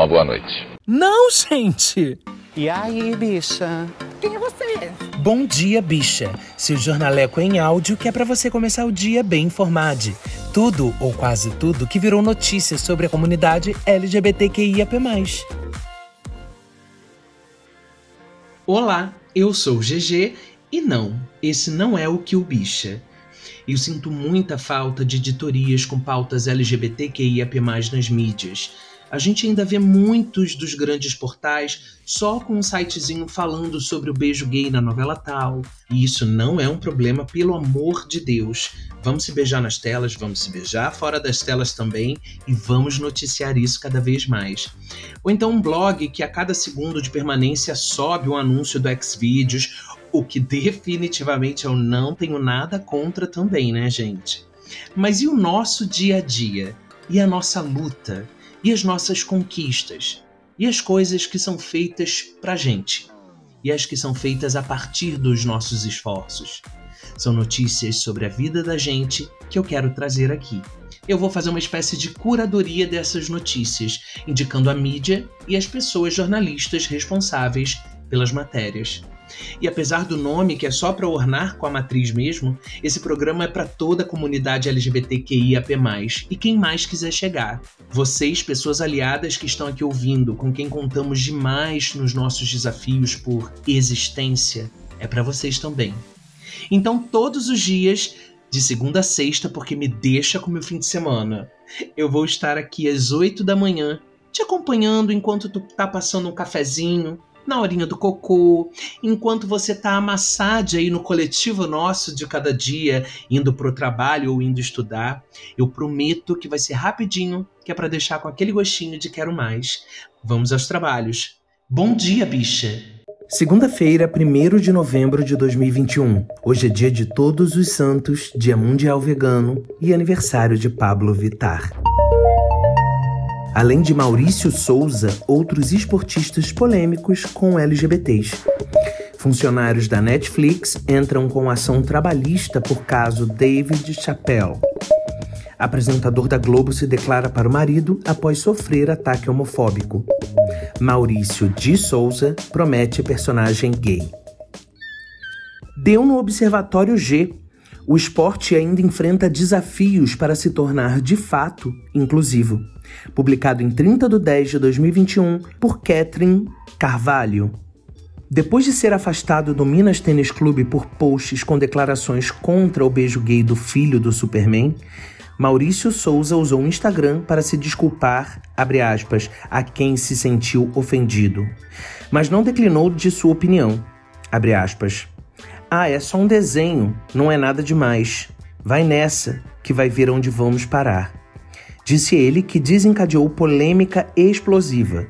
uma boa noite. Não, gente! E aí, bicha? Quem é você? Bom dia, bicha. Seu jornaleco em áudio que é para você começar o dia bem informado. Tudo, ou quase tudo, que virou notícia sobre a comunidade LGBTQIAP+. Olá, eu sou o GG e não, esse não é o que o bicha. Eu sinto muita falta de editorias com pautas LGBTQIAP+, nas mídias. A gente ainda vê muitos dos grandes portais só com um sitezinho falando sobre o beijo gay na novela tal. E isso não é um problema, pelo amor de Deus. Vamos se beijar nas telas, vamos se beijar fora das telas também e vamos noticiar isso cada vez mais. Ou então um blog que a cada segundo de permanência sobe um anúncio do Xvideos, o que definitivamente eu não tenho nada contra também, né, gente? Mas e o nosso dia a dia? E a nossa luta? E as nossas conquistas, e as coisas que são feitas pra gente, e as que são feitas a partir dos nossos esforços. São notícias sobre a vida da gente que eu quero trazer aqui. Eu vou fazer uma espécie de curadoria dessas notícias, indicando a mídia e as pessoas jornalistas responsáveis pelas matérias. E apesar do nome, que é só para ornar com a matriz mesmo, esse programa é para toda a comunidade LGBTQIAP+, e quem mais quiser chegar. Vocês, pessoas aliadas que estão aqui ouvindo, com quem contamos demais nos nossos desafios por existência, é para vocês também. Então, todos os dias, de segunda a sexta, porque me deixa com meu fim de semana, eu vou estar aqui às 8 da manhã, te acompanhando enquanto tu tá passando um cafezinho, na horinha do cocô, enquanto você tá amassado aí no coletivo nosso de cada dia, indo pro trabalho ou indo estudar, eu prometo que vai ser rapidinho, que é para deixar com aquele gostinho de quero mais. Vamos aos trabalhos. Bom dia, bicha! Segunda-feira, 1 de novembro de 2021. Hoje é dia de Todos os Santos, Dia Mundial Vegano e aniversário de Pablo Vittar. Além de Maurício Souza, outros esportistas polêmicos com LGBTs. Funcionários da Netflix entram com ação trabalhista por caso David Chappelle. Apresentador da Globo se declara para o marido após sofrer ataque homofóbico. Maurício de Souza promete personagem gay. Deu no Observatório G. O esporte ainda enfrenta desafios para se tornar de fato inclusivo publicado em 30 de 10 de 2021 por Catherine Carvalho. Depois de ser afastado do Minas Tênis Clube por posts com declarações contra o beijo gay do filho do Superman, Maurício Souza usou o Instagram para se desculpar, aspas, a quem se sentiu ofendido, mas não declinou de sua opinião, Ah, é só um desenho, não é nada demais. Vai nessa, que vai ver onde vamos parar disse ele que desencadeou polêmica explosiva.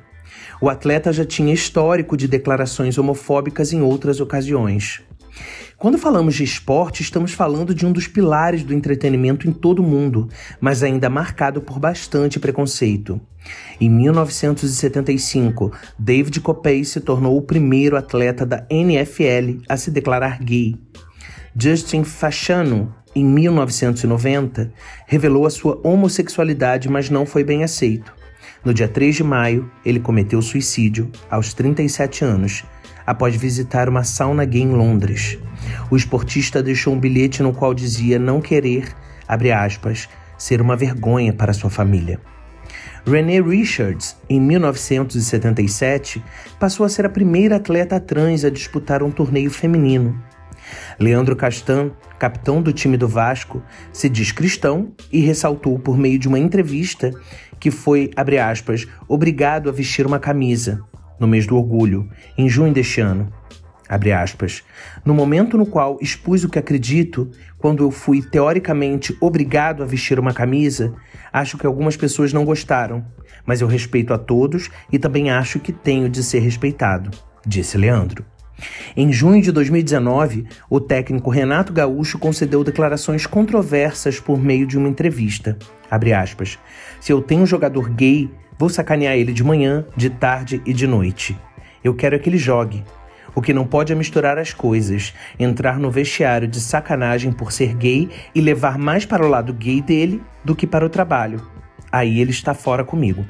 O atleta já tinha histórico de declarações homofóbicas em outras ocasiões. Quando falamos de esporte, estamos falando de um dos pilares do entretenimento em todo o mundo, mas ainda marcado por bastante preconceito. Em 1975, David Copey se tornou o primeiro atleta da NFL a se declarar gay. Justin Fashanu em 1990, revelou a sua homossexualidade, mas não foi bem aceito. No dia 3 de maio, ele cometeu suicídio aos 37 anos, após visitar uma sauna gay em Londres. O esportista deixou um bilhete no qual dizia não querer, abre aspas, ser uma vergonha para sua família. Renee Richards, em 1977, passou a ser a primeira atleta trans a disputar um torneio feminino. Leandro Castan, capitão do time do Vasco, se diz cristão e ressaltou por meio de uma entrevista que foi, abre aspas, obrigado a vestir uma camisa no mês do orgulho, em junho deste ano. Abre aspas. No momento no qual expus o que acredito, quando eu fui teoricamente obrigado a vestir uma camisa, acho que algumas pessoas não gostaram, mas eu respeito a todos e também acho que tenho de ser respeitado, disse Leandro. Em junho de 2019, o técnico Renato Gaúcho concedeu declarações controversas por meio de uma entrevista. Aspas, Se eu tenho um jogador gay, vou sacanear ele de manhã, de tarde e de noite. Eu quero é que ele jogue. O que não pode é misturar as coisas, entrar no vestiário de sacanagem por ser gay e levar mais para o lado gay dele do que para o trabalho. Aí ele está fora comigo.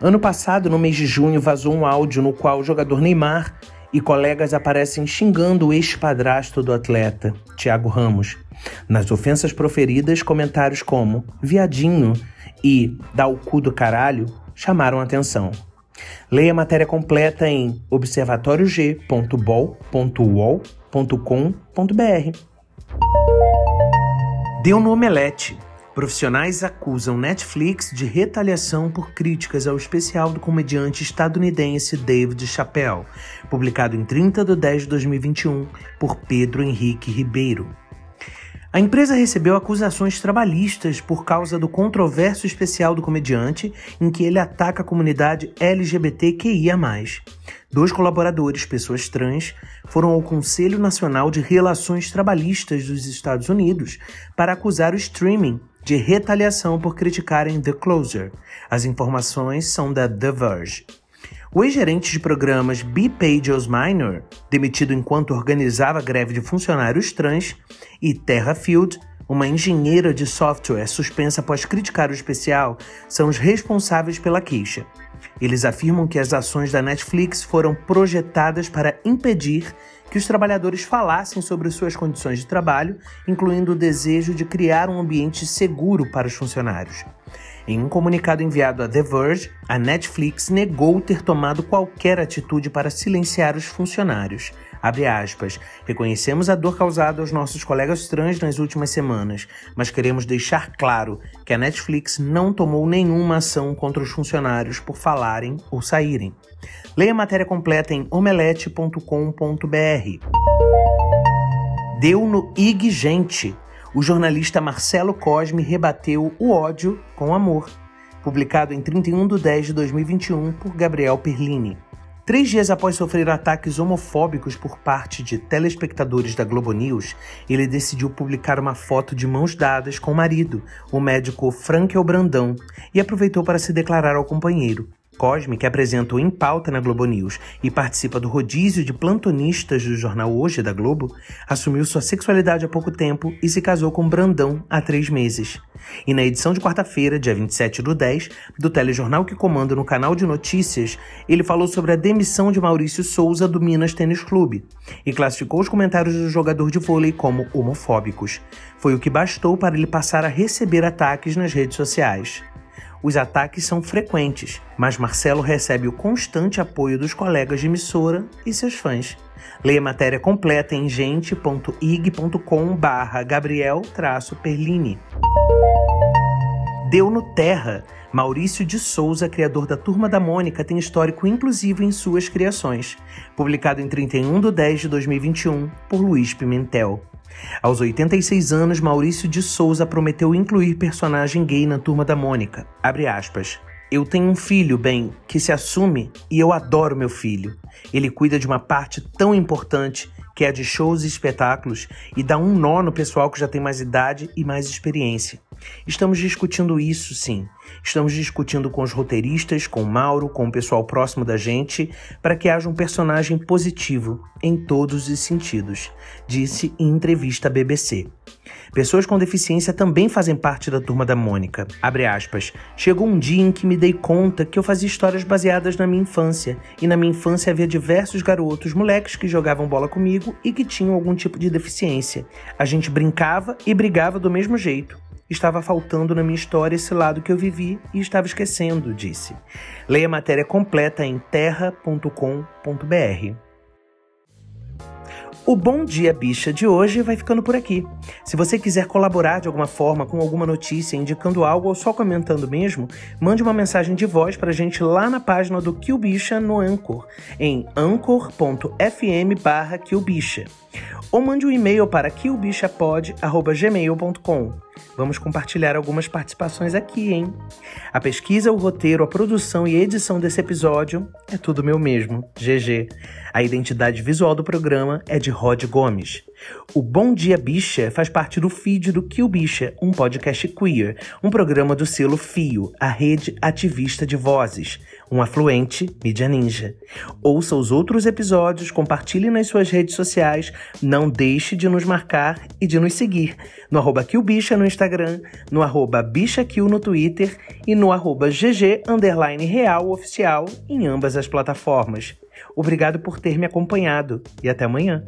Ano passado, no mês de junho, vazou um áudio no qual o jogador Neymar e colegas aparecem xingando o ex-padrasto do atleta, Thiago Ramos. Nas ofensas proferidas, comentários como viadinho e dá o cu do caralho chamaram atenção. Leia a matéria completa em observatóriog.bol.uol.com.br. Deu no omelete. Profissionais acusam Netflix de retaliação por críticas ao especial do comediante estadunidense David Chappelle, publicado em 30 de 10 de 2021 por Pedro Henrique Ribeiro. A empresa recebeu acusações trabalhistas por causa do controverso especial do comediante, em que ele ataca a comunidade LGBTQIA. Dois colaboradores, pessoas trans, foram ao Conselho Nacional de Relações Trabalhistas dos Estados Unidos para acusar o streaming de retaliação por criticarem The Closer. As informações são da The Verge. O ex-gerente de programas B. Pages Minor, demitido enquanto organizava greve de funcionários trans, e Terra Field, uma engenheira de software suspensa após criticar o especial, são os responsáveis pela queixa. Eles afirmam que as ações da Netflix foram projetadas para impedir que os trabalhadores falassem sobre suas condições de trabalho, incluindo o desejo de criar um ambiente seguro para os funcionários. Em um comunicado enviado a The Verge, a Netflix negou ter tomado qualquer atitude para silenciar os funcionários. Aspas, Reconhecemos a dor causada aos nossos colegas trans nas últimas semanas, mas queremos deixar claro que a Netflix não tomou nenhuma ação contra os funcionários por falarem ou saírem. Leia a matéria completa em omelete.com.br. Deu no IG Gente o jornalista Marcelo Cosme rebateu O ódio com amor, publicado em 31 de 10 de 2021 por Gabriel Perlini. Três dias após sofrer ataques homofóbicos por parte de telespectadores da Globo News, ele decidiu publicar uma foto de mãos dadas com o marido, o médico Frankel Brandão, e aproveitou para se declarar ao companheiro. Cosme, que apresenta o Em Pauta na Globo News e participa do rodízio de plantonistas do jornal Hoje da Globo, assumiu sua sexualidade há pouco tempo e se casou com Brandão há três meses. E na edição de quarta-feira, dia 27 do 10, do telejornal que comanda no canal de notícias, ele falou sobre a demissão de Maurício Souza do Minas Tênis Clube e classificou os comentários do jogador de vôlei como homofóbicos. Foi o que bastou para ele passar a receber ataques nas redes sociais. Os ataques são frequentes, mas Marcelo recebe o constante apoio dos colegas de emissora e seus fãs. Leia a matéria completa em gente.ig.com barra Gabriel-Perlini. Deu no Terra. Maurício de Souza, criador da Turma da Mônica, tem histórico inclusivo em suas criações. Publicado em 31 de 10 de 2021 por Luiz Pimentel. Aos 86 anos, Maurício de Souza prometeu incluir personagem gay na Turma da Mônica. Abre aspas. Eu tenho um filho, bem, que se assume e eu adoro meu filho. Ele cuida de uma parte tão importante que é a de shows e espetáculos e dá um nó no pessoal que já tem mais idade e mais experiência. Estamos discutindo isso, sim. Estamos discutindo com os roteiristas, com Mauro, com o pessoal próximo da gente, para que haja um personagem positivo em todos os sentidos, disse em entrevista à BBC. Pessoas com deficiência também fazem parte da turma da Mônica. Aspas. Chegou um dia em que me dei conta que eu fazia histórias baseadas na minha infância, e na minha infância havia diversos garotos, moleques que jogavam bola comigo e que tinham algum tipo de deficiência. A gente brincava e brigava do mesmo jeito. Estava faltando na minha história esse lado que eu vivi e estava esquecendo, disse. Leia a matéria completa em terra.com.br. O Bom Dia Bicha de hoje vai ficando por aqui. Se você quiser colaborar de alguma forma com alguma notícia, indicando algo ou só comentando mesmo, mande uma mensagem de voz pra gente lá na página do Kill Bicha no Anchor, em anchor.fm barra Ou mande um e-mail para killbichapod.gmail.com. Vamos compartilhar algumas participações aqui, hein? A pesquisa, o roteiro, a produção e edição desse episódio é tudo meu mesmo, GG. A identidade visual do programa é de Rod Gomes. O Bom Dia Bicha faz parte do feed do Kill Bicha, um podcast queer, um programa do selo Fio, a rede ativista de vozes, um afluente mídia ninja. Ouça os outros episódios, compartilhe nas suas redes sociais, Não deixe de nos marcar e de nos seguir no arroba Bicha no Instagram, no arroba BichaQ no Twitter e no arroba GG Real Oficial em ambas as plataformas. Obrigado por ter me acompanhado e até amanhã.